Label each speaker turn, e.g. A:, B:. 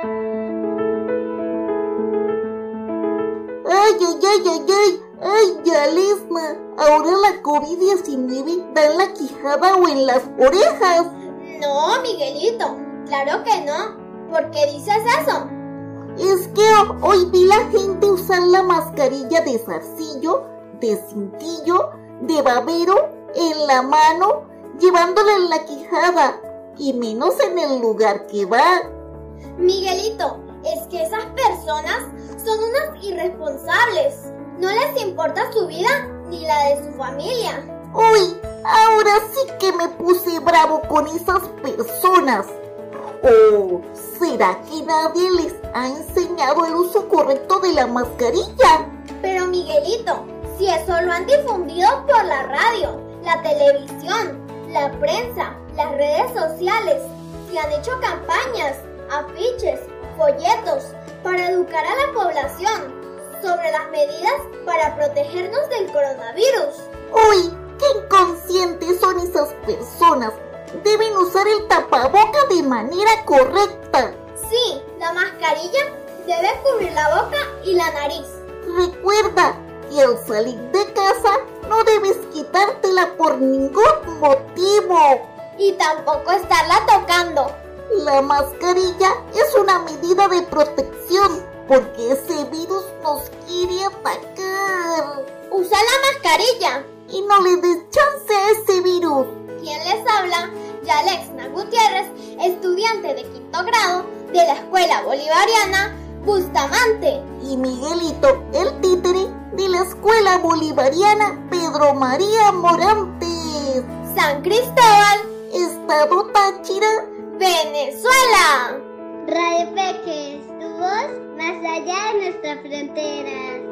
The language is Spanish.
A: Ay, ay, ay, ay, ay, ay, ya Lesma. Ahora la COVID-19 da en la quijada o en las orejas.
B: No, Miguelito, claro que no. ¿Por qué dices eso?
A: Es que hoy vi la gente usar la mascarilla de zarcillo, de cintillo, de babero en la mano, llevándola en la quijada y menos en el lugar que va.
B: Miguelito, es que esas personas son unas irresponsables. No les importa su vida ni la de su familia.
A: Uy, ahora sí que me puse bravo con esas personas. ¿O será que nadie les ha enseñado el uso correcto de la mascarilla?
B: Pero Miguelito, si eso lo han difundido por la radio, la televisión, la prensa, las redes sociales, se han hecho campañas, afiches, folletos para educar a la población sobre las medidas para protegernos del coronavirus.
A: Uy, qué inconscientes son esas personas deben usar el tapaboca de manera correcta.
B: Sí, la mascarilla debe cubrir la boca y la nariz.
A: Recuerda que al salir de casa no debes quitártela por ningún motivo.
B: Y tampoco estarla tocando.
A: La mascarilla es una medida de protección porque ese virus nos quiere atacar.
B: Usa la mascarilla.
A: Y no le des chance a ese virus.
B: ¿Quién les habla? Yalexna Gutiérrez, estudiante de quinto grado de la Escuela Bolivariana Bustamante.
A: Y Miguelito, el títere de la Escuela Bolivariana Pedro María Morantes.
B: San Cristóbal,
A: Estado Táchira,
C: Peques, tu voz más allá de nuestras fronteras.